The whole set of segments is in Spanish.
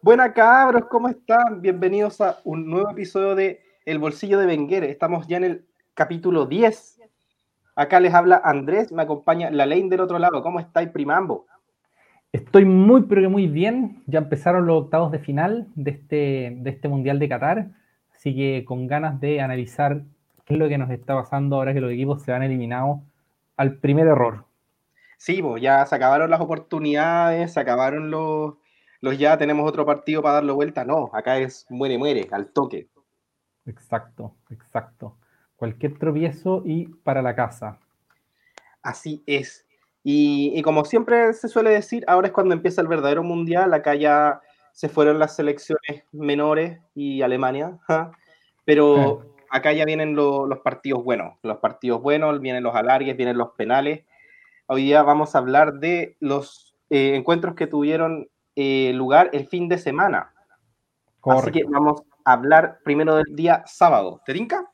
Buenas cabros, ¿cómo están? Bienvenidos a un nuevo episodio de El Bolsillo de Benguer. Estamos ya en el capítulo 10. Acá les habla Andrés, me acompaña la ley del otro lado. ¿Cómo estáis, primambo? Estoy muy, pero que muy bien. Ya empezaron los octavos de final de este, de este Mundial de Qatar. Así que con ganas de analizar qué es lo que nos está pasando ahora que los equipos se van eliminados al primer error. Sí, pues ya se acabaron las oportunidades, se acabaron los, los ya tenemos otro partido para darle vuelta. No, acá es muere, muere, al toque. Exacto, exacto. Cualquier tropiezo y para la casa. Así es. Y, como siempre se suele decir, ahora es cuando empieza el verdadero mundial. Acá ya se fueron las selecciones menores y Alemania. Pero acá ya vienen los partidos buenos. Los partidos buenos, vienen los alargues, vienen los penales. Hoy día vamos a hablar de los eh, encuentros que tuvieron eh, lugar el fin de semana. Así que vamos a hablar primero del día sábado. ¿Te tinca?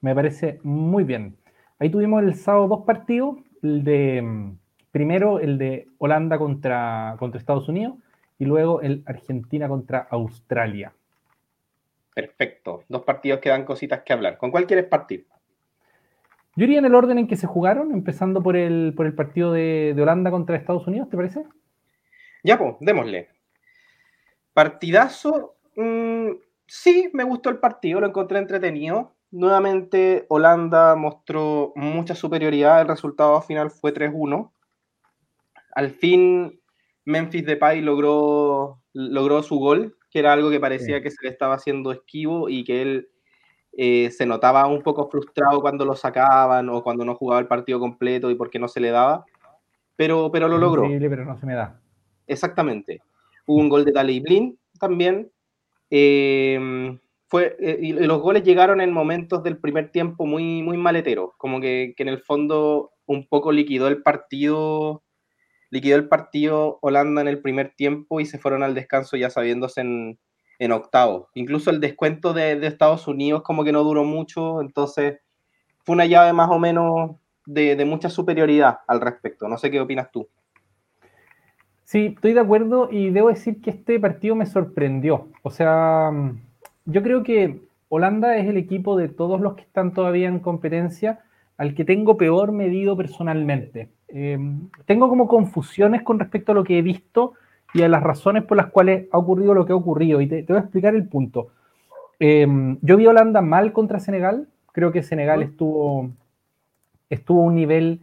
Me parece muy bien. Ahí tuvimos el sábado dos partidos. El de mm, primero el de Holanda contra, contra Estados Unidos y luego el Argentina contra Australia. Perfecto. Dos partidos que dan cositas que hablar. ¿Con cuál quieres partir? Yo iría en el orden en que se jugaron, empezando por el, por el partido de, Holanda contra Estados Unidos, ¿te parece? Ya, pues, démosle. Partidazo, mm, sí, me gustó el partido, lo encontré entretenido. Nuevamente Holanda mostró mucha superioridad, el resultado final fue 3-1. Al fin Memphis Depay logró, logró su gol, que era algo que parecía que se le estaba haciendo esquivo y que él eh, se notaba un poco frustrado cuando lo sacaban o cuando no jugaba el partido completo y porque no se le daba, pero, pero lo logró. pero no se me da. Exactamente. Hubo un gol de Daley Blin también. Em, fue, eh, y los goles llegaron en momentos del primer tiempo muy, muy maleteros, como que, que en el fondo un poco liquidó el partido liquidó el partido Holanda en el primer tiempo y se fueron al descanso ya sabiéndose en, en octavos. Incluso el descuento de, Estados Unidos como que no duró mucho, entonces fue una llave más o menos de, mucha superioridad al respecto. No sé qué opinas tú. Sí, estoy de acuerdo y debo decir que este partido me sorprendió. O sea, yo creo que Holanda es el equipo de todos los que están todavía en competencia al que tengo peor medido personalmente. Eh, tengo como confusiones con respecto a lo que he visto y a las razones por las cuales ha ocurrido lo que ha ocurrido. Y te, voy a explicar el punto. Em, yo vi a Holanda mal contra Senegal. Creo que Senegal estuvo, estuvo a un nivel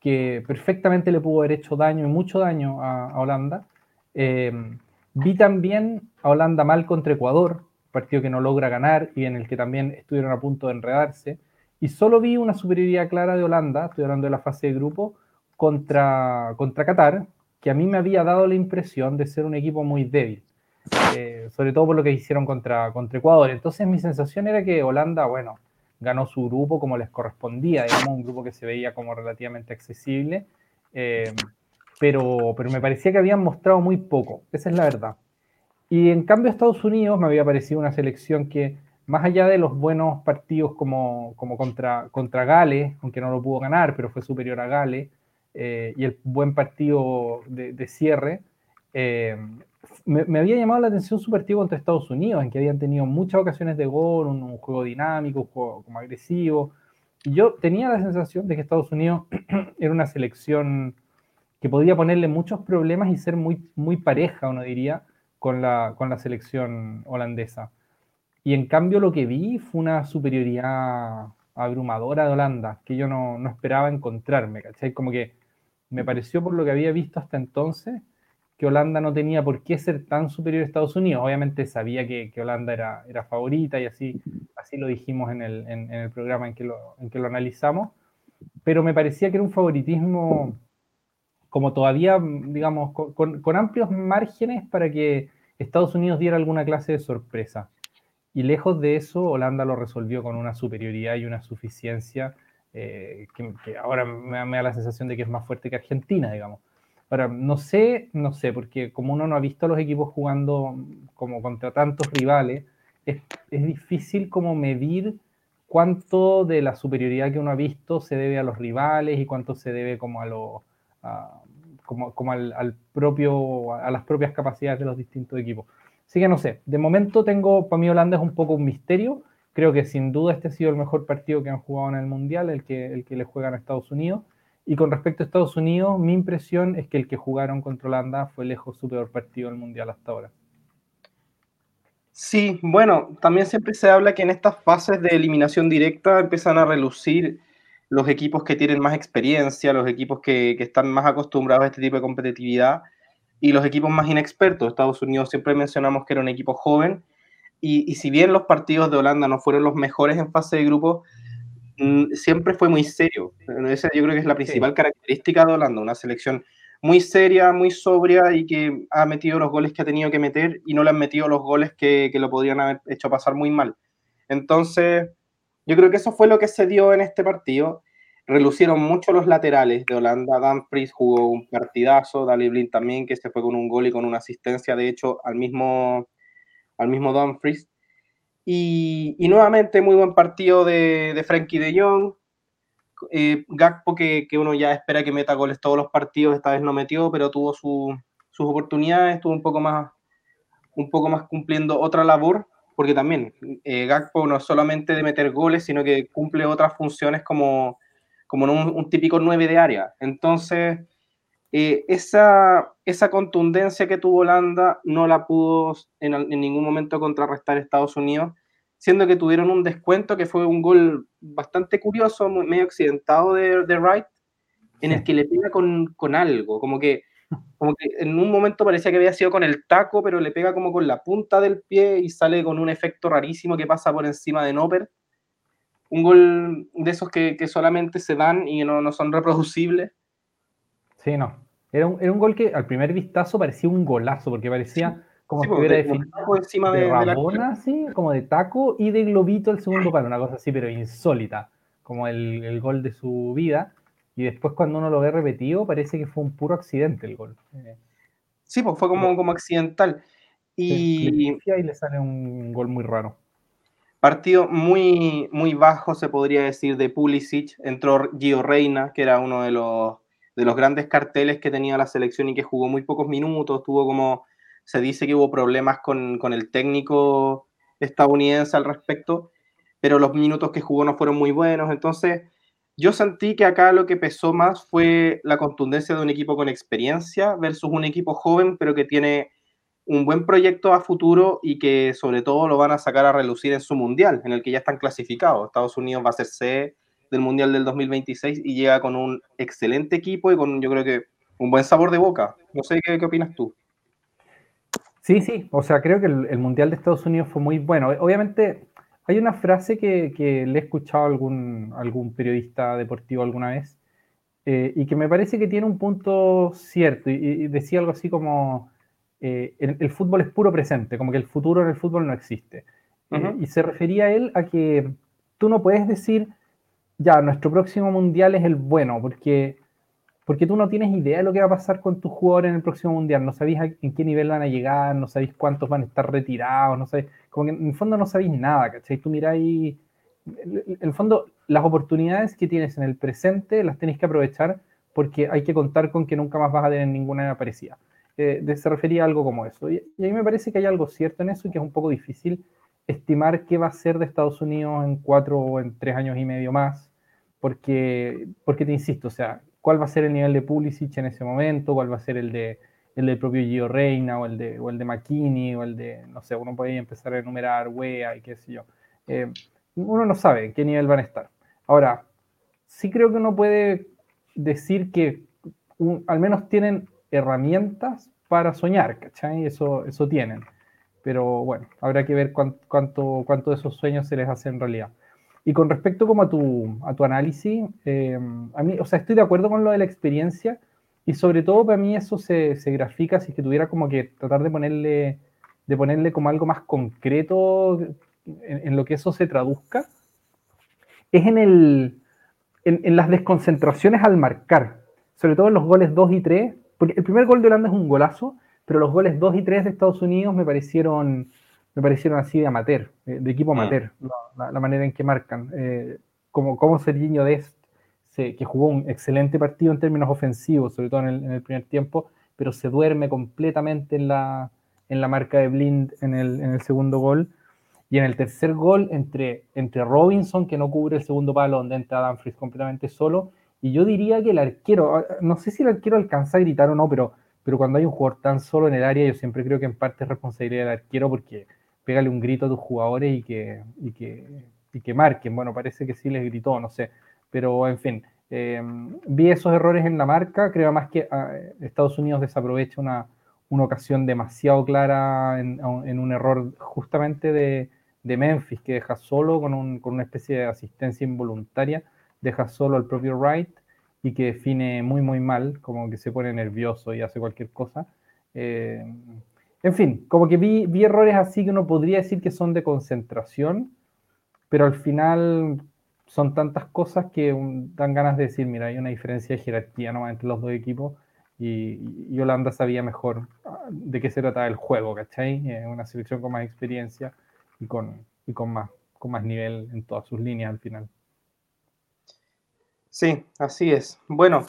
que perfectamente le pudo haber hecho daño y mucho daño a, Holanda. Em, vi también a Holanda mal contra Ecuador, partido que no logra ganar y en el que también estuvieron a punto de enredarse. Y solo vi una superioridad clara de Holanda, estoy hablando de la fase de grupo, contra, contra Qatar, que a mí me había dado la impresión de ser un equipo muy débil, eh, sobre todo por lo que hicieron contra, contra Ecuador. Entonces mi sensación era que Holanda, bueno, ganó su grupo como les correspondía, digamos, un grupo que se veía como relativamente accesible, eh, pero, pero me parecía que habían mostrado muy poco, esa es la verdad. Y en cambio Estados Unidos me había parecido una selección que, más allá de los buenos partidos como, como contra, contra Gales, aunque no lo pudo ganar, pero fue superior a Gales, eh, y el buen partido de, cierre, eh, me, había llamado la atención su partido contra Estados Unidos, en que habían tenido muchas ocasiones de gol, un, juego dinámico, un juego como agresivo. Y yo tenía la sensación de que Estados Unidos era una selección que podía ponerle muchos problemas y ser muy, muy pareja, uno diría, con la, con la selección holandesa. Y en cambio lo que vi fue una superioridad abrumadora de Holanda, que yo no, no esperaba encontrarme, ¿cachai? Como que me pareció por lo que había visto hasta entonces que Holanda no tenía por qué ser tan superior a Estados Unidos. Obviamente sabía que, Holanda era, favorita y así, lo dijimos en el, programa en que, lo, analizamos, pero me parecía que era un favoritismo como todavía, digamos, con, amplios márgenes para que Estados Unidos diera alguna clase de sorpresa. Y lejos de eso, Holanda lo resolvió con una superioridad y una suficiencia eh, que, ahora me, da la sensación de que es más fuerte que Argentina, digamos. Ahora, no sé, no sé, porque como uno no ha visto a los equipos jugando como contra tantos rivales, es, es difícil como medir cuánto de la superioridad que uno ha visto se debe a los rivales y cuánto se debe como a, lo, como, como al, propio, a las propias capacidades de los distintos equipos. Así que no sé, de momento tengo, para mí Holanda es un poco un misterio. Creo que sin duda este ha sido el mejor partido que han jugado en el Mundial, el que, el que le juegan a Estados Unidos. Y con respecto a Estados Unidos, mi impresión es que el que jugaron contra Holanda fue lejos su peor partido del Mundial hasta ahora. Sí, bueno, también siempre se habla que en estas fases de eliminación directa empiezan a relucir los equipos que tienen más experiencia, los equipos que, están más acostumbrados a este tipo de competitividad y los equipos más inexpertos. Estados Unidos siempre mencionamos que era un equipo joven y, si bien los partidos de Holanda no fueron los mejores en fase de grupo, siempre fue muy serio. Esa yo creo que es la principal característica de Holanda, una selección muy seria, muy sobria y que ha metido los goles que ha tenido que meter y no le han metido los goles que, lo podrían haber hecho pasar muy mal. Entonces, yo creo que eso fue lo que se dio en este partido. Relucieron mucho los laterales de Holanda. Dumfries jugó un partidazo, Dali Blind también, que se fue con un gol y con una asistencia, de hecho, al mismo, al mismo Dumfries. Y, nuevamente, muy buen partido de, de Frankie de Jong, eh, Gakpo, que, uno ya espera que meta goles todos los partidos, esta vez no metió, pero tuvo sus oportunidades, estuvo un poco más, un poco más cumpliendo otra labor, porque también eh, Gakpo no es solamente de meter goles, sino que cumple otras funciones como, como un, típico 9 de área. Entonces, eh, esa, esa contundencia que tuvo Holanda no la pudo en, en ningún momento contrarrestar Estados Unidos siendo que tuvieron un descuento que fue un gol bastante curioso, medio accidentado de, de Wright, en el que le pega con, con, algo, como que, como que en un momento parecía que había sido con el taco, pero le pega como con la punta del pie y sale con un efecto rarísimo que pasa por encima de Nopper. Un gol de esos que, que solamente se dan y no, no, son reproducibles. Sí, no. Era un, era un, gol que al primer vistazo parecía un golazo, porque parecía como si hubiera definido encima de, Rabona, así, como de taco y de globito el segundo palo, una cosa así, pero insólita, como el, el, gol de su vida. Y después cuando uno lo ve repetido, parece que fue un puro accidente el gol. Eh, sí, pues fue como, como accidental. Y... y le sale un gol muy raro. Partido muy, muy bajo, se podría decir, de Pulisic. Entró Gio Reina, que era uno de los, de los grandes carteles que tenía la selección y que jugó muy pocos minutos. Tuvo como se dice que hubo problemas con, con, el técnico estadounidense al respecto, pero los minutos que jugó no fueron muy buenos. Entonces, yo sentí que acá lo que pesó más fue la contundencia de un equipo con experiencia versus un equipo joven, pero que tiene un buen proyecto a futuro y que sobre todo lo van a sacar a relucir en su mundial, en el que ya están clasificados. Estados Unidos va a ser C del mundial del 2026 y llega con un excelente equipo y con, yo creo que, un buen sabor de boca. No sé qué, qué opinas tú. Sí, sí, o sea, creo que el, Mundial de Estados Unidos fue muy bueno. Obviamente, hay una frase que, le he escuchado a algún, algún periodista deportivo alguna vez eh, y que me parece que tiene un punto cierto y, decía algo así como eh, el, fútbol es puro presente, como que el futuro en el fútbol no existe. Eh, y se refería a él a que tú no puedes decir, ya, nuestro próximo Mundial es el bueno, porque porque tú no tienes idea de lo que va a pasar con tus jugadores en el próximo mundial, no sabéis en qué nivel van a llegar, no sabéis cuántos van a estar retirados, no sabéis, como en el fondo no sabéis nada, ¿cachai? Tú miráis, en el fondo, las oportunidades que tienes en el presente las tenéis que aprovechar porque hay que contar con que nunca más vas a tener ninguna parecida. Eh, se refería a algo como eso. Y, y, a mí me parece que hay algo cierto en eso y que es un poco difícil estimar qué va a ser de Estados Unidos en cuatro o en tres años y medio más, porque, porque te insisto, o sea, cuál va a ser el nivel de Pulisic en ese momento, cuál va a ser el de el del propio Gio Reina o el de, o el de McKinney o el de, no sé, uno puede empezar a enumerar Wea y qué sé yo. Eh, uno no sabe en qué nivel van a estar. Ahora, sí creo que uno puede decir que al menos tienen herramientas para soñar, ¿cachai? Eso, eso tienen. Pero bueno, habrá que ver cuánto, cuánto, cuánto de esos sueños se les hace en realidad. Y con respecto como a tu, a tu análisis, eh, a mí, o sea, estoy de acuerdo con lo de la experiencia y sobre todo para mí eso se, se grafica si es que tuviera como que tratar de ponerle, de ponerle como algo más concreto en, lo que eso se traduzca, es en, el, en, en, las desconcentraciones al marcar, sobre todo en los goles 2 y 3, porque el primer gol de Holanda es un golazo, pero los goles 2 y 3 de Estados Unidos me parecieron me parecieron así de amateur, de equipo mm. amateur, la, manera en que marcan. Eh, como, como Serginho Dest que jugó un excelente partido en términos ofensivos, sobre todo en el, primer tiempo, pero se duerme completamente en la, en la marca de Blind en el, en el segundo gol. Y en el tercer gol, entre, entre Robinson, que no cubre el segundo palo, donde entra Danfries completamente solo, y yo diría que el arquero, ah, no sé si el arquero alcanza a gritar o no, pero, pero cuando hay un jugador tan solo en el área, yo siempre creo que en parte es responsabilidad del arquero porque pégale un grito a tus jugadores y que, y que, y que marquen. Bueno, parece que sí les gritó, no sé. Pero en fin, eh, vi esos errores en la marca. Creo más que ah, Estados Unidos desaprovecha una, una ocasión demasiado clara en, en un error justamente de, de, Memphis, que deja solo con, un, con una especie de asistencia involuntaria, deja solo al propio Wright y que define muy, muy mal, como que se pone nervioso y hace cualquier cosa. Eh, en fin, como que vi, errores así que uno podría decir que son de concentración, pero al final son tantas cosas que dan ganas de decir, mira, hay una diferencia de jerarquía ¿no? entre los dos equipos y, Holanda sabía mejor ah, de qué se trataba el juego, ¿cachai? una selección con más experiencia y con, y con, más, con más nivel en todas sus líneas al final. Sí, así es. Bueno,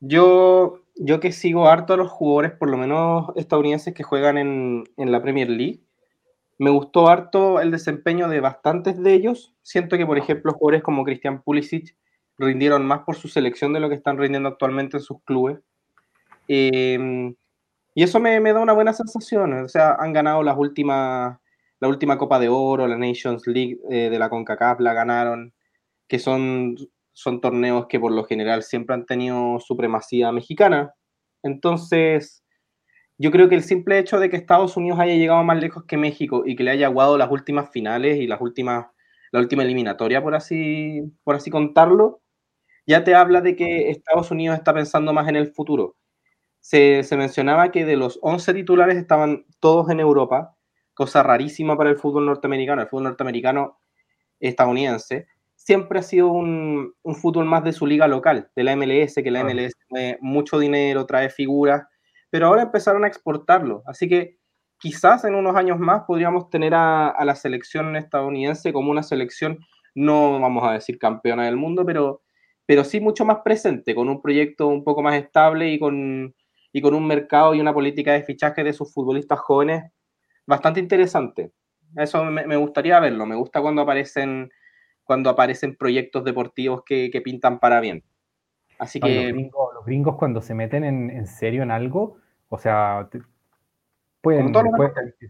yo, yo que sigo harto a los jugadores, por lo menos estadounidenses que juegan en, en la Premier League, me gustó harto el desempeño de bastantes de ellos. Siento que, por ejemplo, jugadores como Christian Pulisic rindieron más por su selección de lo que están rindiendo actualmente en sus clubes. Em, y eso me, da una buena sensación. O sea, han ganado las últimas, la última Copa de Oro, la Nations League eh, de la CONCACAF, la ganaron, que son, son torneos que por lo general siempre han tenido supremacía mexicana. Entonces, yo creo que el simple hecho de que Estados Unidos haya llegado más lejos que México y que le haya aguado las últimas finales y las últimas, la última eliminatoria, por así, por así contarlo, ya te habla de que Estados Unidos está pensando más en el futuro. Se, se mencionaba que de los 11 titulares estaban todos en Europa, cosa rarísima para el fútbol norteamericano. El fútbol norteamericano estadounidense siempre ha sido un, un fútbol más de su liga local, de la MLS, que la MLS tiene mucho dinero, trae figuras pero ahora empezaron a exportarlo. Así que quizás en unos años más podríamos tener a, la selección estadounidense como una selección, no vamos a decir campeona del mundo, pero, pero sí mucho más presente, con un proyecto un poco más estable y con, y con un mercado y una política de fichaje de sus futbolistas jóvenes bastante interesante. Eso me, gustaría verlo, me gusta cuando aparecen, cuando aparecen proyectos deportivos que, que pintan para bien. Así que. Los gringos, cuando se meten en, serio en algo, o sea, pueden, pueden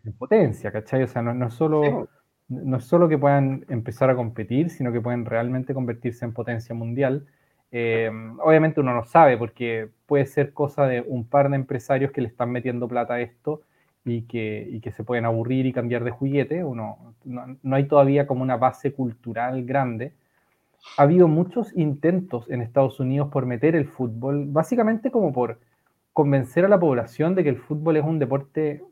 en potencia, ¿cachai? O sea, no, es solo. No es solo que puedan empezar a competir, sino que pueden realmente convertirse en potencia mundial. Eh, obviamente uno no sabe porque puede ser cosa de un par de empresarios que le están metiendo plata a esto y que, y que se pueden aburrir y cambiar de juguete. Uno, no, no, hay todavía como una base cultural grande ha habido muchos intentos en Estados Unidos por meter el fútbol, básicamente como por convencer a la población de que el fútbol es un deporte,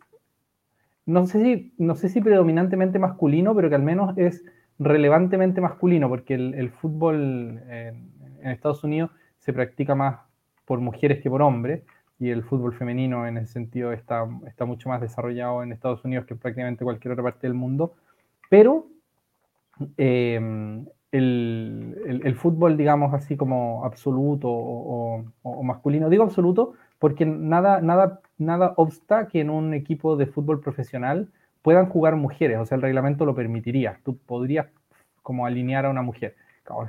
no sé si, no sé si predominantemente masculino, pero que al menos es relevantemente masculino, porque el, fútbol en, Estados Unidos se practica más por mujeres que por hombres, y el fútbol femenino en ese sentido está, está mucho más desarrollado en Estados Unidos que en prácticamente cualquier otra parte del mundo, pero eh, el, fútbol, digamos así como absoluto o, masculino. Digo absoluto porque nada, nada, nada obsta que en un equipo de fútbol profesional puedan jugar mujeres, o sea, el reglamento lo permitiría. Tú podrías como alinear a una mujer.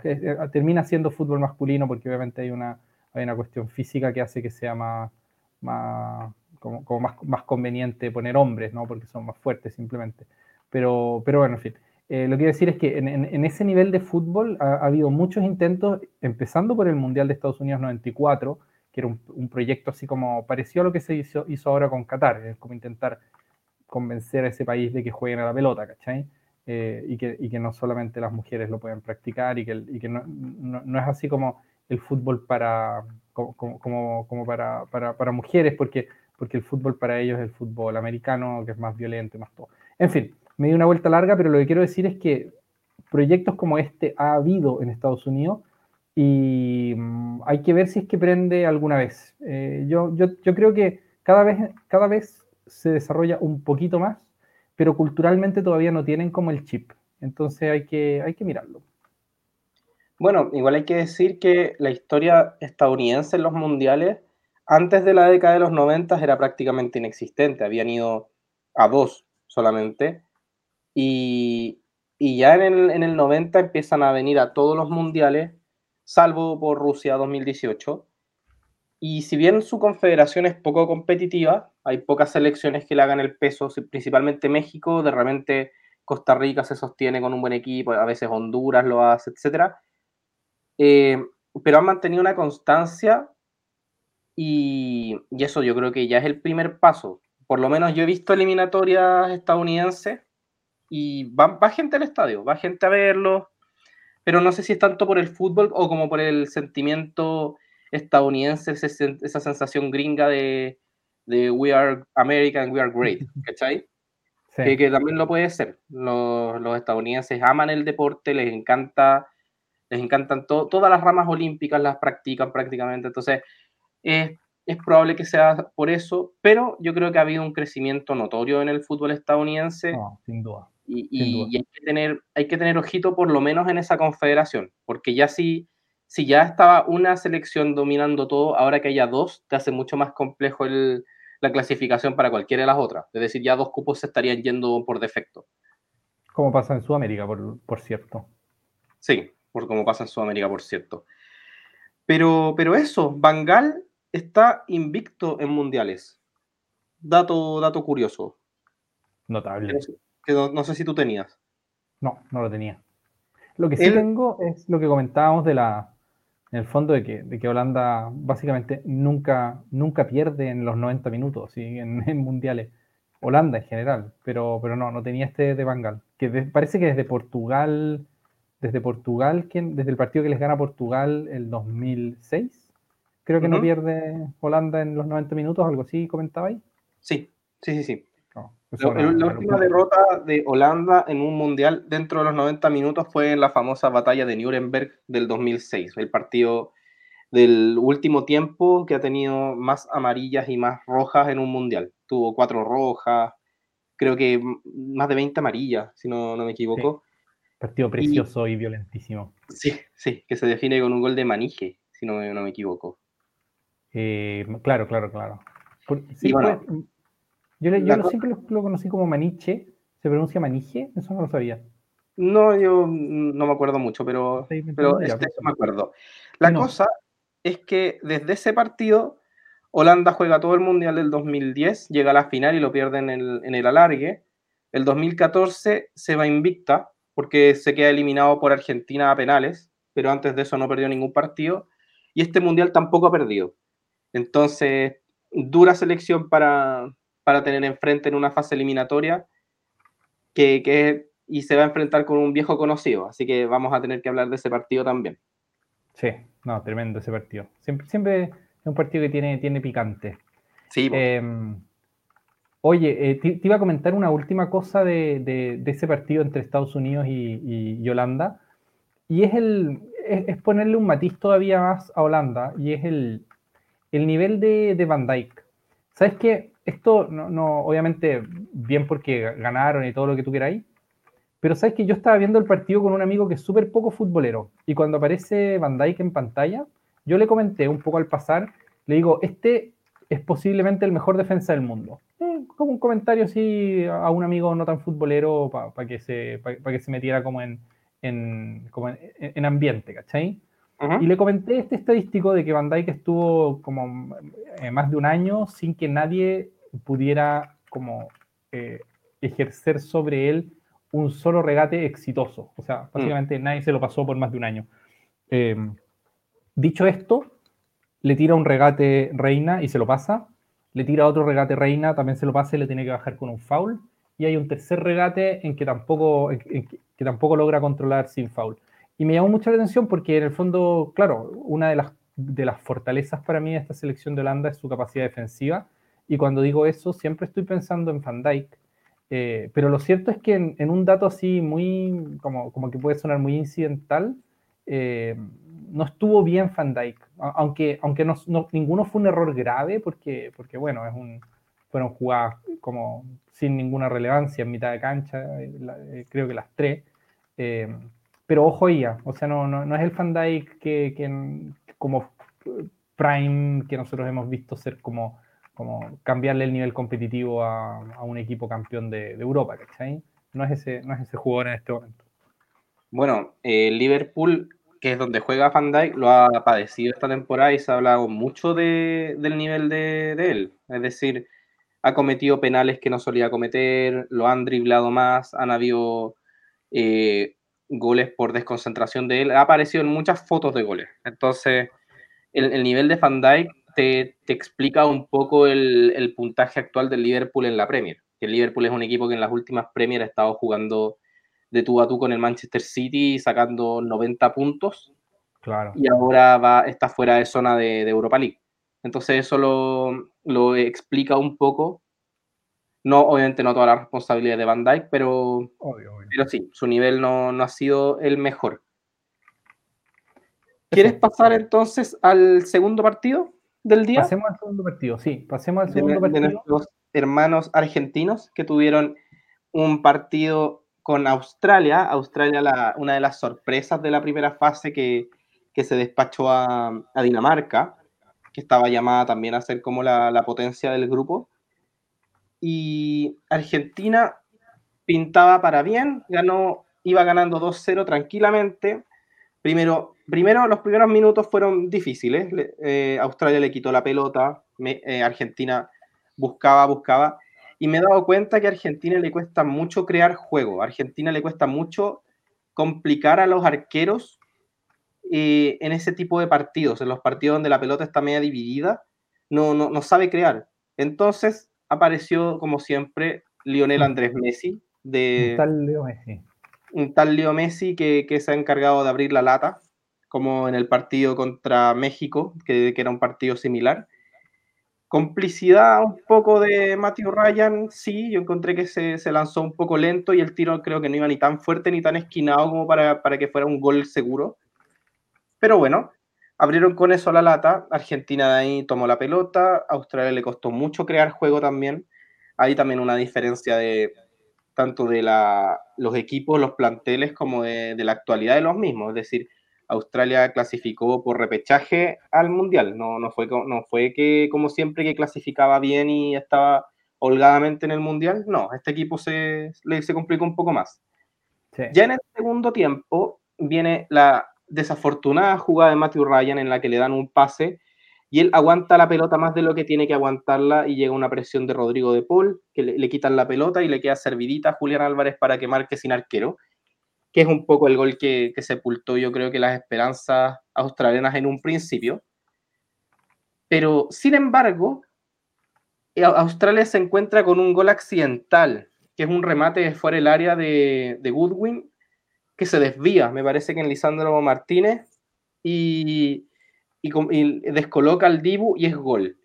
Eh, termina siendo fútbol masculino porque obviamente hay una, hay una cuestión física que hace que sea más, más, como, más, más conveniente poner hombres, ¿no? Porque son más fuertes simplemente. Pero, pero bueno, en fin. Eh, lo que quiero decir es que en, ese nivel de fútbol ha, habido muchos intentos, empezando por el Mundial de Estados Unidos 94, que era un, proyecto así como pareció a lo que se hizo, hizo ahora con Qatar, es como intentar convencer a ese país de que jueguen a la pelota, ¿cachai? Eh, y, que, y, que, no solamente las mujeres lo pueden practicar y que, y que no, no, es así como el fútbol para, como, como, para, para, para, mujeres, porque, porque el fútbol para ellos es el fútbol americano, que es más violento, más todo. En fin, me di una vuelta larga, pero lo que quiero decir es que proyectos como este ha habido en Estados Unidos y mm, hay que ver si es que prende alguna vez. Eh, yo, yo, yo, creo que cada vez, cada vez se desarrolla un poquito más, pero culturalmente todavía no tienen como el chip. Entonces hay que, hay que mirarlo. Bueno, igual hay que decir que la historia estadounidense en los mundiales, antes de la década de los 90 era prácticamente inexistente, habían ido a dos solamente, y, ya en el, en el 90 empiezan a venir a todos los mundiales, salvo por Rusia 2018, y si bien su confederación es poco competitiva, hay pocas selecciones que le hagan el peso, principalmente México, de repente Costa Rica se sostiene con un buen equipo, a veces Honduras lo hace, etc. Eh, pero han mantenido una constancia y, eso yo creo que ya es el primer paso. Por lo menos yo he visto eliminatorias estadounidenses y va, va gente al estadio, va gente a verlo, pero no sé si es tanto por el fútbol o como por el sentimiento estadounidense, esa sensación gringa de, de We are American, we are great, ¿cachai? Que, también lo puede ser. Los, los, estadounidenses aman el deporte, les encanta, les encantan todas las ramas olímpicas, las practican prácticamente. Entonces, es, es probable que sea por eso, pero yo creo que ha habido un crecimiento notorio en el fútbol estadounidense. sin duda. Y, y, hay, que tener, hay que tener ojito por lo menos en esa confederación, porque ya si si ya estaba una selección dominando todo, ahora que haya dos, te hace mucho más complejo la clasificación para cualquiera de las otras. Es decir, ya dos cupos se estarían yendo por defecto. Como pasa en Sudamérica, por, cierto. Sí, por como pasa en Sudamérica, por cierto. Pero, pero eso, Bangal está invicto en mundiales. Dato, dato curioso. Notable. Que no sé si tú tenías. No, no lo tenía. Lo que sí tengo es lo que comentábamos de la, en el fondo de que, de que Holanda básicamente nunca, nunca pierde en los 90 minutos ¿sí? en, mundiales. Holanda en general, pero, pero no, no tenía este de Bangal. Que parece que desde Portugal, desde Portugal, desde el partido que les gana Portugal el 2006, creo que no pierde Holanda en los 90 minutos, algo así comentaba ahí. Sí, sí, sí, sí. la, última derrota de Holanda en un mundial dentro de los 90 minutos fue en la famosa batalla de Nuremberg del 2006, el partido del último tiempo que ha tenido más amarillas y más rojas en un mundial. Tuvo cuatro rojas, creo que más de 20 amarillas, si no, no me equivoco. Partido precioso y, violentísimo. Sí, sí, que se define con un gol de Manije, si no, no me equivoco. Eh, claro, claro, claro. sí, bueno, yo, siempre lo, conocí como Maniche. ¿Se pronuncia Manije? Eso no lo sabía. No, yo no me acuerdo mucho, pero, pero este, me acuerdo. La cosa es que desde ese partido, Holanda juega todo el Mundial del 2010, llega a la final y lo pierde en el, en el alargue. El 2014 se va invicta porque se queda eliminado por Argentina a penales, pero antes de eso no perdió ningún partido. Y este Mundial tampoco ha perdido. Entonces, dura selección para, para tener enfrente en una fase eliminatoria que, y se va a enfrentar con un viejo conocido, así que vamos a tener que hablar de ese partido también. Sí, no, tremendo ese partido. Siempre, siempre es un partido que tiene, tiene picante. Sí. Em, oye, eh, te, iba a comentar una última cosa de, ese partido entre Estados Unidos y, Holanda, y es, el, es, ponerle un matiz todavía más a Holanda, y es el, el nivel de, Van Dyke. ¿Sabes qué? esto no, obviamente, bien porque ganaron y todo lo que tú queráis, pero sabes que yo estaba viendo el partido con un amigo que es súper poco futbolero, y cuando aparece Van Dyke en pantalla, yo le comenté un poco al pasar, le digo, este es posiblemente el mejor defensa del mundo. Eh, como un comentario así a un amigo no tan futbolero para que, se, que se metiera como en, como en, ambiente, ¿cachai? Y le comenté este estadístico de que Van Dyke estuvo como eh, más de un año sin que nadie pudiera como eh, ejercer sobre él un solo regate exitoso. O sea, mm. básicamente nadie se lo pasó por más de un año. Em, dicho esto, le tira un regate reina y se lo pasa. Le tira otro regate reina, también se lo pasa y le tiene que bajar con un foul. Y hay un tercer regate en que tampoco, que, tampoco logra controlar sin foul. Y me llamó mucho la atención porque en el fondo, claro, una de las, de las fortalezas para mí de esta selección de Holanda es su capacidad defensiva y cuando digo eso, siempre estoy pensando en Van Dyke. Eh, pero lo cierto es que en, un dato así muy, como, como, que puede sonar muy incidental, eh, no estuvo bien Van Dyke. Aunque, aunque no, ninguno fue un error grave, porque, porque bueno, es un, fueron jugadas como sin ninguna relevancia en mitad de cancha, eh, creo que las tres. pero ojo ya, o sea, no, no, es el Van Dijk que, como Prime que nosotros hemos visto ser como, como cambiarle el nivel competitivo a, un equipo campeón de, Europa, ¿cachai? No es, ese, no es ese jugador en este momento. Bueno, eh, Liverpool, que es donde juega Van Dijk, lo ha padecido esta temporada y se ha hablado mucho del nivel de, de él. Es decir, ha cometido penales que no solía cometer, lo han driblado más, han habido eh, goles por desconcentración de él, ha aparecido en muchas fotos de goles. Entonces, el, nivel de Van Dijk te, explica un poco el, puntaje actual del Liverpool en la Premier. El Liverpool es un equipo que en las últimas Premier ha estado jugando de tú a tú con el Manchester City, sacando 90 puntos. Claro. Y ahora va, está fuera de zona de Europa League. Entonces eso lo, explica un poco. No, obviamente no toda la responsabilidad de Van Dyke, pero, pero sí, su nivel no, ha sido el mejor. ¿Quieres pasar entonces al segundo partido del día? Pasemos al segundo partido, sí, pasemos al segundo partido. De nuestros hermanos argentinos que tuvieron un partido con Australia. Australia, una de las sorpresas de la primera fase que, se despachó a, a Dinamarca que estaba llamada también a ser como la, potencia del grupo. Y Argentina pintaba para bien, ganó, iba ganando 2-0 tranquilamente. Primero, primero, los primeros minutos fueron difíciles. Eh, Australia le quitó la pelota, eh, Argentina buscaba, buscaba. Y me he dado cuenta que a Argentina le cuesta mucho crear juego. A Argentina le cuesta mucho complicar a los arqueros eh, en ese tipo de partidos, en los partidos donde la pelota está media dividida, no, no, sabe crear. Entonces apareció, como siempre, Lionel Andrés Messi. De, un tal Leo Messi. Un tal Leo Messi que, se ha encargado de abrir la lata, como en el partido contra México, que, era un partido similar. Complicidad un poco de Matthew Ryan, sí, yo encontré que se, lanzó un poco lento y el tiro creo que no iba ni tan fuerte ni tan esquinado como para, para que fuera un gol seguro. Pero bueno, abrieron con eso la lata. Argentina de ahí tomó la pelota. Australia le costó mucho crear juego también. Hay también una diferencia de tanto de la, los equipos, los planteles, como de, la actualidad de los mismos. Es decir, Australia clasificó por repechaje al Mundial. No, no, fue, no fue que, como siempre, que clasificaba bien y estaba holgadamente en el Mundial. No, este equipo se, se complicó un poco más. Ya en el segundo tiempo viene la desafortunada jugada de Matthew Ryan en la que le dan un pase y él aguanta la pelota más de lo que tiene que aguantarla y llega una presión de Rodrigo de Paul, que le, quitan la pelota y le queda servidita a Julián Álvarez para que marque sin arquero, que es un poco el gol que, sepultó yo creo que las esperanzas australianas en un principio. Pero, sin embargo, Australia se encuentra con un gol accidental, que es un remate fuera del área de, de Goodwin, que se desvía, me parece que en Lisandro Martínez, y, descoloca al Dibu y es gol.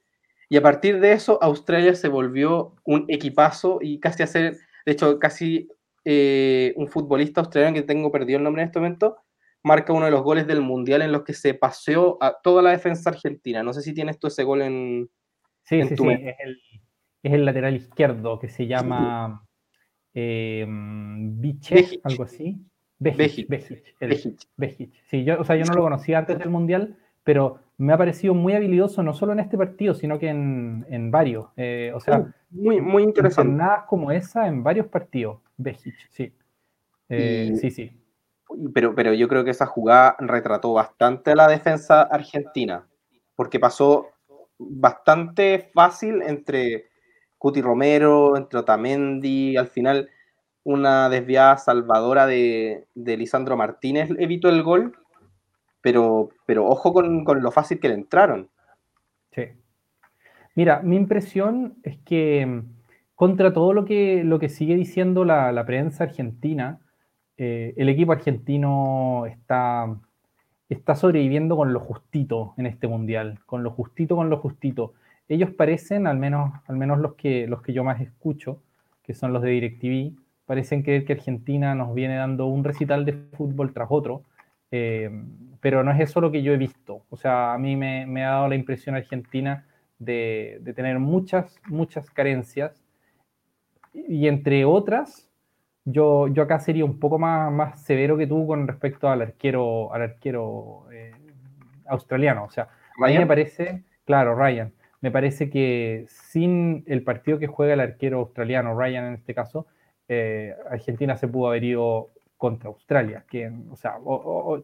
Y a partir de eso, Australia se volvió un equipazo y casi hacer, de hecho, casi eh, un futbolista australiano que tengo perdido el nombre en este momento, marca uno de los goles del Mundial en los que se paseó a toda la defensa argentina. No sé si tienes tú ese gol en... Sí, sí, sí, es el, es el, lateral izquierdo que se llama eh, Biche, algo así. Bejic, Bejic, Sí, yo, o sea, yo no lo conocía antes del Mundial, pero me ha parecido muy habilidoso, no solo en este partido, sino que en, varios. Eh, o sea, muy, muy interesante. Nada como esa en varios partidos. Bejic, sí. Eh, sí, sí. Pero, pero yo creo que esa jugada retrató bastante a la defensa argentina, porque pasó bastante fácil entre Cuti Romero, entre Otamendi, al final una desviada salvadora de, Lisandro Martínez evitó el gol, pero, pero ojo con, lo fácil que le entraron. Sí. Mira, mi impresión es que contra todo lo que, lo que sigue diciendo la, prensa argentina, eh, el equipo argentino está, está sobreviviendo con lo justito en este mundial, con lo justito, con lo justito. Ellos parecen, al menos, al menos los, que, los que yo más escucho, que son los de DirecTV, parecen creer que Argentina nos viene dando un recital de fútbol tras otro, eh, pero no es eso lo que yo he visto. O sea, a mí me, ha dado la impresión Argentina de, tener muchas, muchas carencias y entre otras, yo, yo acá sería un poco más, más severo que tú con respecto al arquero, al arquero eh, australiano. O sea, a mí me parece, claro, Ryan, me parece que sin el partido que juega el arquero australiano, Ryan en este caso, eh, Argentina se pudo haber ido contra Australia, que, o sea,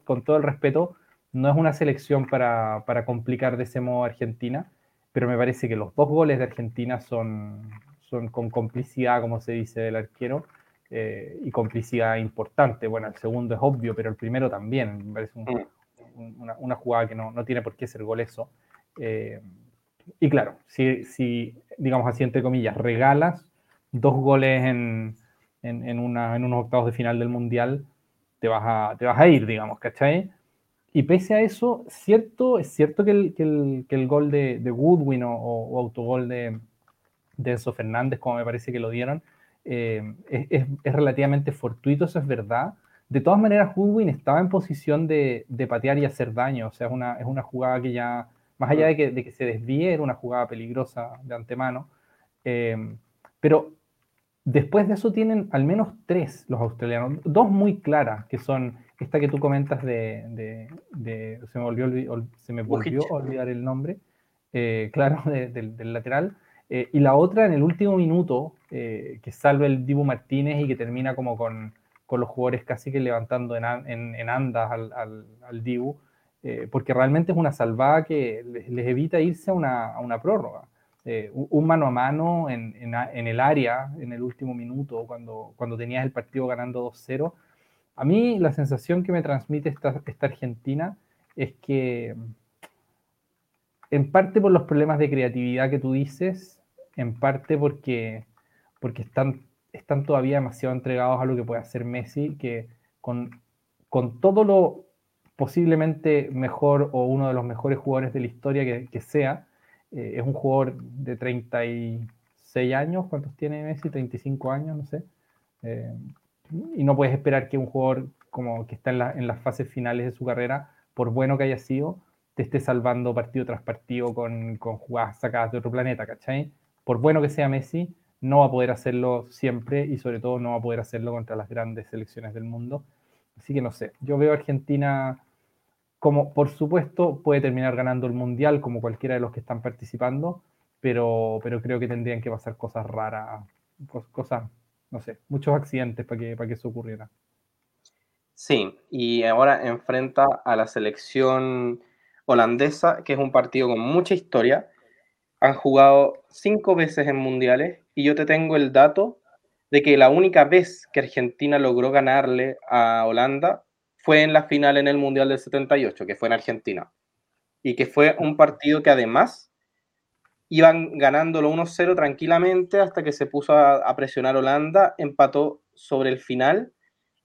con todo el respeto, no es una selección para, para, complicar de ese modo a Argentina, pero me parece que los dos goles de Argentina son, son con complicidad, como se dice, del arquero, eh, y complicidad importante. Bueno, el segundo es obvio, pero el primero también. Me parece mm. una, jugada que no, no, tiene por qué ser gol eso. Eh, y claro, si, si, digamos así, entre comillas, regalas dos goles en, en, una, en unos octavos de final del Mundial, te vas a, te vas a ir, digamos, ¿cachai? Y pese a eso, cierto, es cierto que el, que el, que el gol de, de Woodwin o, o, autogol de, de Enzo Fernández, como me parece que lo dieron, eh, es, es, relativamente fortuito, eso es verdad. De todas maneras, Woodwin estaba en posición de, de, patear y hacer daño, o sea, es una, es una jugada que ya, más allá de que, de que se desvíe, era una jugada peligrosa de antemano. Eh, pero después de eso tienen al menos tres los australianos, dos muy claras, que son esta que tú comentas de, de, se me volvió, se me volvió a olvidar el nombre, eh, claro, del lateral, eh, y la otra en el último minuto, eh, que salva el Dibu Martínez y que termina como con, con los jugadores casi que levantando en, en, andas al, al, al Dibu, porque realmente es una salvada que les, evita irse a una, a una prórroga. un mano a mano en, en, el área en el último minuto, cuando, cuando tenías el partido ganando 2-0, a mí la sensación que me transmite esta, esta Argentina es que, en parte por los problemas de creatividad que tú dices, en parte porque, porque están, están todavía demasiado entregados a lo que puede hacer Messi, que con, con todo lo posiblemente mejor o uno de los mejores jugadores de la historia que, que sea, eh, es un jugador de 36 años, ¿cuántos tiene Messi? 35 años, no sé. Eh, y no puedes esperar que un jugador como que está en, las fases finales de su carrera, por bueno que haya sido, te esté salvando partido tras partido con, con jugadas sacadas de otro planeta, ¿cachai? Por bueno que sea Messi, no va a poder hacerlo siempre y sobre todo no va a poder hacerlo contra las grandes selecciones del mundo. Así que no sé, yo veo a Argentina como, por supuesto, puede terminar ganando el Mundial como cualquiera de los que están participando, pero, pero creo que tendrían que pasar cosas raras, cosas no sé, muchos accidentes para que, para que eso ocurriera. Sí, y ahora enfrenta a la selección holandesa, que es un partido con mucha historia. Han jugado cinco veces en mundiales y yo te tengo el dato de que la única vez que Argentina logró ganarle a Holanda fue en la final en el Mundial del 78, que fue en Argentina. Y que fue un partido que además iban ganándolo 1-0 tranquilamente hasta que se puso a, presionar Holanda, empató sobre el final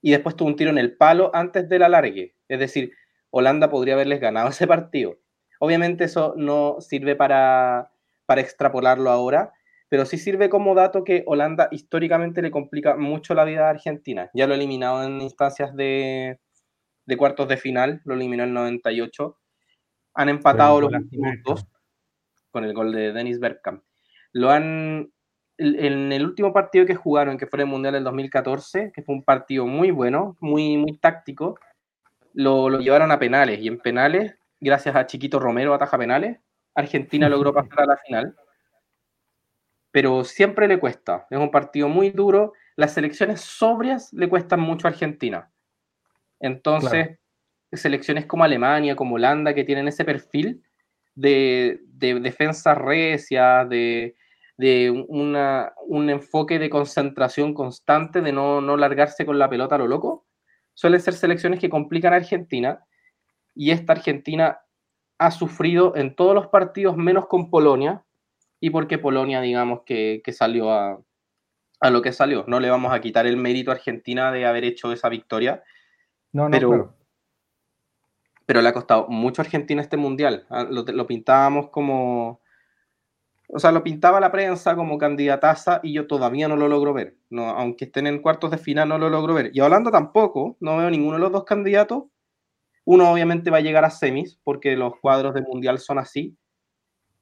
y después tuvo un tiro en el palo antes del alargue. Es decir, Holanda podría haberles ganado ese partido. Obviamente eso no sirve para, para extrapolarlo ahora, pero sí sirve como dato que Holanda históricamente le complica mucho la vida a Argentina. Ya lo ha eliminado en instancias de, de cuartos de final, lo eliminó en el 98. Han empatado los últimos dos con el gol de Dennis Bergkamp. Lo han, en el último partido que jugaron, que fue el Mundial del 2014, que fue un partido muy bueno, muy, muy táctico, lo, lo llevaron a penales y en penales, gracias a Chiquito Romero, ataja penales, Argentina logró pasar a la final. Pero siempre le cuesta, es un partido muy duro, las selecciones sobrias le cuestan mucho a Argentina. Entonces, selecciones como Alemania, como Holanda, que tienen ese perfil, de, defensa recia, de, un enfoque de concentración constante, de no, no largarse con la pelota a lo loco, suelen ser selecciones que complican a Argentina y esta Argentina ha sufrido en todos los partidos menos con Polonia y porque Polonia digamos que, salió a, a, lo que salió. No le vamos a quitar el mérito a Argentina de haber hecho esa victoria. No, no, pero, pero le ha costado mucho a Argentina este mundial. Ah, lo, pintábamos como. O sea, lo pintaba la prensa como candidataza y yo todavía no lo logro ver. No, aunque estén en cuartos de final, no lo logro ver. Y hablando tampoco, no veo ninguno de los dos candidatos. Uno obviamente va a llegar a semis, porque los cuadros de mundial son así.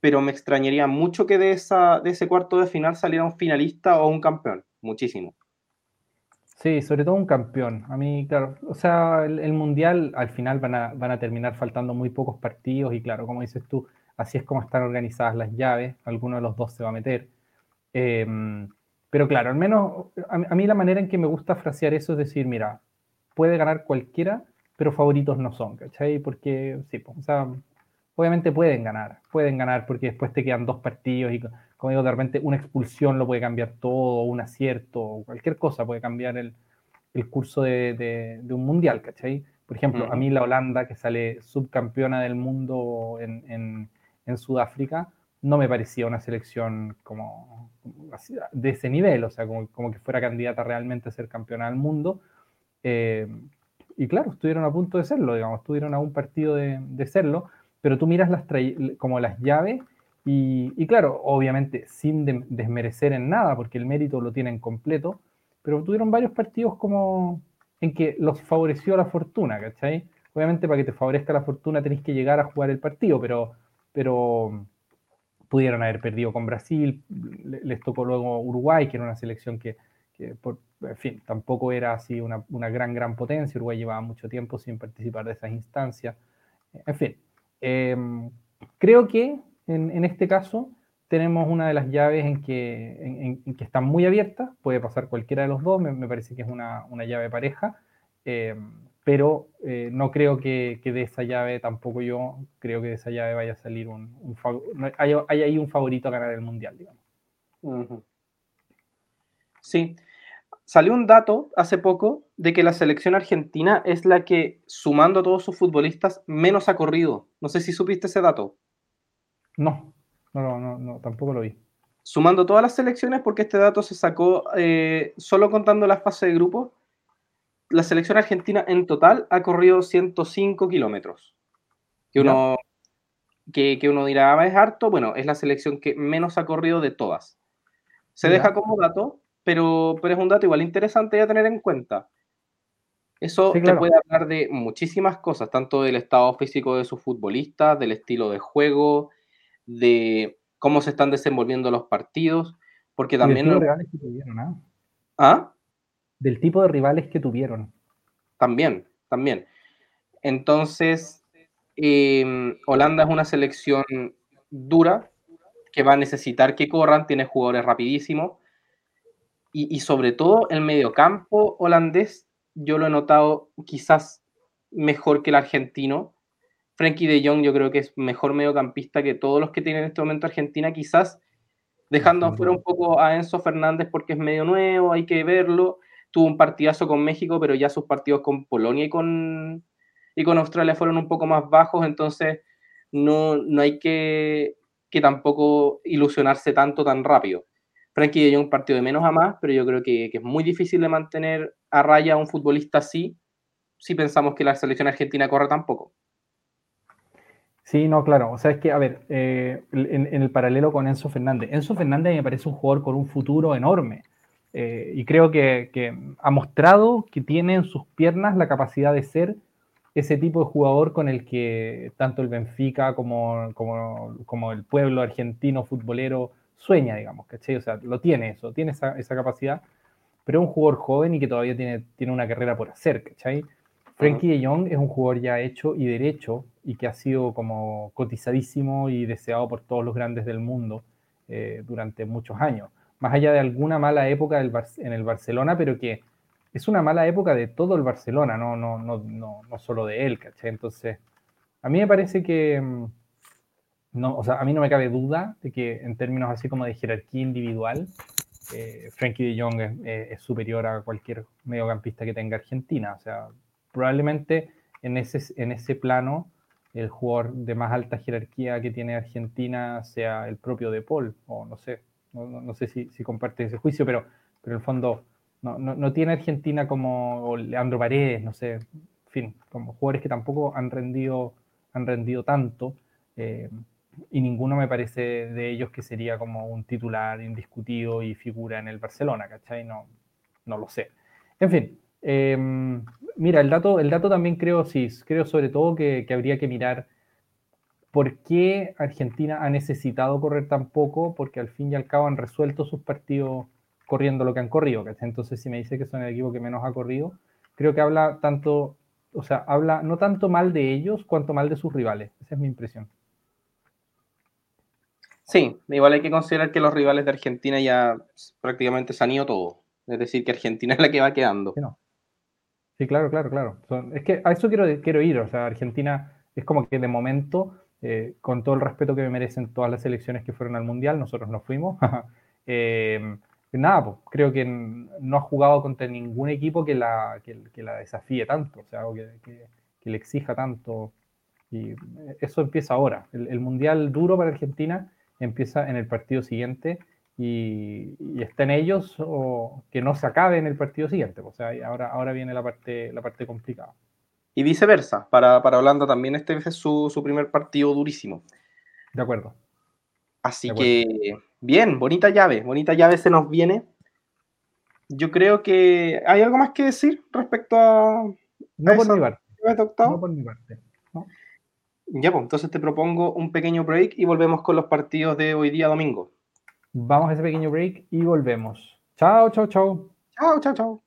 Pero me extrañaría mucho que de, esa, de ese cuarto de final saliera un finalista o un campeón. Muchísimo. Sí, sobre todo un campeón. A mí, claro, o sea, el, Mundial al final van a, van a terminar faltando muy pocos partidos y claro, como dices tú, así es como están organizadas las llaves, alguno de los dos se va a meter. Em, pero claro, al menos a, mí la manera en que me gusta frasear eso es decir, mira, puede ganar cualquiera, pero favoritos no son, ¿cachai? Porque, sí, o sea, obviamente pueden ganar, pueden ganar porque después te quedan dos partidos y, como digo, de repente una expulsión lo puede cambiar todo, un acierto, cualquier cosa puede cambiar el, el curso de, de, un mundial, ¿cachai? Por ejemplo, a mí la Holanda, que sale subcampeona del mundo en, en, en Sudáfrica, no me parecía una selección como, de ese nivel, o sea, como, como, que fuera candidata realmente a ser campeona del mundo. Eh, y claro, estuvieron a punto de serlo, digamos, estuvieron a un partido de, de serlo, pero tú miras las como las llaves y, claro, obviamente sin desmerecer en nada, porque el mérito lo tienen completo, pero tuvieron varios partidos como en que los favoreció la fortuna, ¿cachai? Obviamente para que te favorezca la fortuna tenés que llegar a jugar el partido, pero, pero pudieron haber perdido con Brasil, les tocó luego Uruguay, que era una selección que, por, en fin, tampoco era así una, gran, gran potencia, Uruguay llevaba mucho tiempo sin participar de esas instancias, en fin, Em, creo que en, este caso tenemos una de las llaves en que, en, están muy abiertas, puede pasar cualquiera de los dos, me, parece que es una, llave pareja, em, pero eh, no creo que, de esa llave tampoco yo creo que de esa llave vaya a salir un, hay, hay, un favorito a ganar el mundial, digamos. Sí, Salió un dato hace poco de que la selección argentina es la que, sumando a todos sus futbolistas, menos ha corrido. No sé si supiste ese dato. No, no, no, no, tampoco lo vi. Sumando todas las selecciones, porque este dato se sacó eh, solo contando la fase de grupo, la selección argentina en total ha corrido 105 kilómetros. Que uno, que, uno dirá, ah, es harto. Bueno, es la selección que menos ha corrido de todas. Se deja como dato pero, pero es un dato igual interesante a tener en cuenta. Eso te puede hablar de muchísimas cosas, tanto del estado físico de sus futbolistas, del estilo de juego, de cómo se están desenvolviendo los partidos, porque también... Del tipo de rivales que tuvieron, ¿ah? ¿Ah? Del tipo de rivales que tuvieron. También, también. Entonces, em, Holanda es una selección dura, que va a necesitar que corran, tiene jugadores rapidísimos, y, sobre todo el mediocampo holandés, yo lo he notado quizás mejor que el argentino. Frankie de Jong yo creo que es mejor mediocampista que todos los que tiene en este momento Argentina, quizás dejando afuera un poco a Enzo Fernández porque es medio nuevo, hay que verlo. Tuvo un partidazo con México, pero ya sus partidos con Polonia y con, y con Australia fueron un poco más bajos, entonces no, no hay que, que tampoco ilusionarse tanto tan rápido. Frankie de Jong partido de menos a más, pero yo creo que, es muy difícil de mantener a raya a un futbolista así si pensamos que la selección argentina corre tan poco. Sí, no, claro. O sea, es que, a ver, eh, en, el paralelo con Enzo Fernández, Enzo Fernández me parece un jugador con un futuro enorme. Eh, y creo que, ha mostrado que tiene en sus piernas la capacidad de ser ese tipo de jugador con el que tanto el Benfica como, como, como el pueblo argentino futbolero sueña, digamos, ¿cachai? O sea, lo tiene eso, tiene esa, capacidad, pero es un jugador joven y que todavía tiene, tiene una carrera por hacer, ¿cachai? Frankie de Jong es un jugador ya hecho y derecho y que ha sido como cotizadísimo y deseado por todos los grandes del mundo eh, durante muchos años. Más allá de alguna mala época en el Barcelona, pero que es una mala época de todo el Barcelona, no, no, no, no, no solo de él, ¿cachai? Entonces, a mí me parece que, mm, no, o sea, a mí no me cabe duda de que en términos así como de jerarquía individual, eh, Frankie de Jong es, superior a cualquier mediocampista que tenga Argentina. O sea, probablemente en ese, en ese plano el jugador de más alta jerarquía que tiene Argentina sea el propio De Paul, o no sé, no, sé si, comparte ese juicio, pero, pero en el fondo no, no, tiene Argentina como Leandro Paredes, no sé, en fin, como jugadores que tampoco han rendido, han rendido tanto. Eh, y ninguno me parece de ellos que sería como un titular indiscutido y figura en el Barcelona, ¿cachai? No, no lo sé. En fin, em, mira, el dato, el dato también creo, sí, creo sobre todo que, habría que mirar por qué Argentina ha necesitado correr tan poco, porque al fin y al cabo han resuelto sus partidos corriendo lo que han corrido. Entonces, si me dice que son el equipo que menos ha corrido, creo que habla tanto, o sea, habla no tanto mal de ellos cuanto mal de sus rivales. Esa es mi impresión. Sí, igual hay que considerar que los rivales de Argentina ya prácticamente se han ido todos. Es decir, que Argentina es la que va quedando. Sí, claro, claro, claro. es que a eso quiero, quiero ir. O sea, Argentina es como que de momento, eh, con todo el respeto que me merecen todas las selecciones que fueron al Mundial, nosotros nos fuimos. eh, nada, pues, creo que no ha jugado contra ningún equipo que la, que, la desafíe tanto, o sea, que, que, le exija tanto. Y eso empieza ahora. El, Mundial duro para Argentina empieza en el partido siguiente y, y, está en ellos o que no se acabe en el partido siguiente. O sea, ahora, ahora viene la parte, la parte complicada. Y viceversa, para, para Holanda también este es su, su primer partido durísimo. De acuerdo. Así que, bien, bonita llave, bonita llave se nos viene. Yo creo que hay algo más que decir respecto a. No, por, mi parte. no por mi parte. Ya, pues entonces te propongo un pequeño break y volvemos con los partidos de hoy día domingo. Vamos a ese pequeño break y volvemos. Chao, chao, chao. Chao, chao, chao.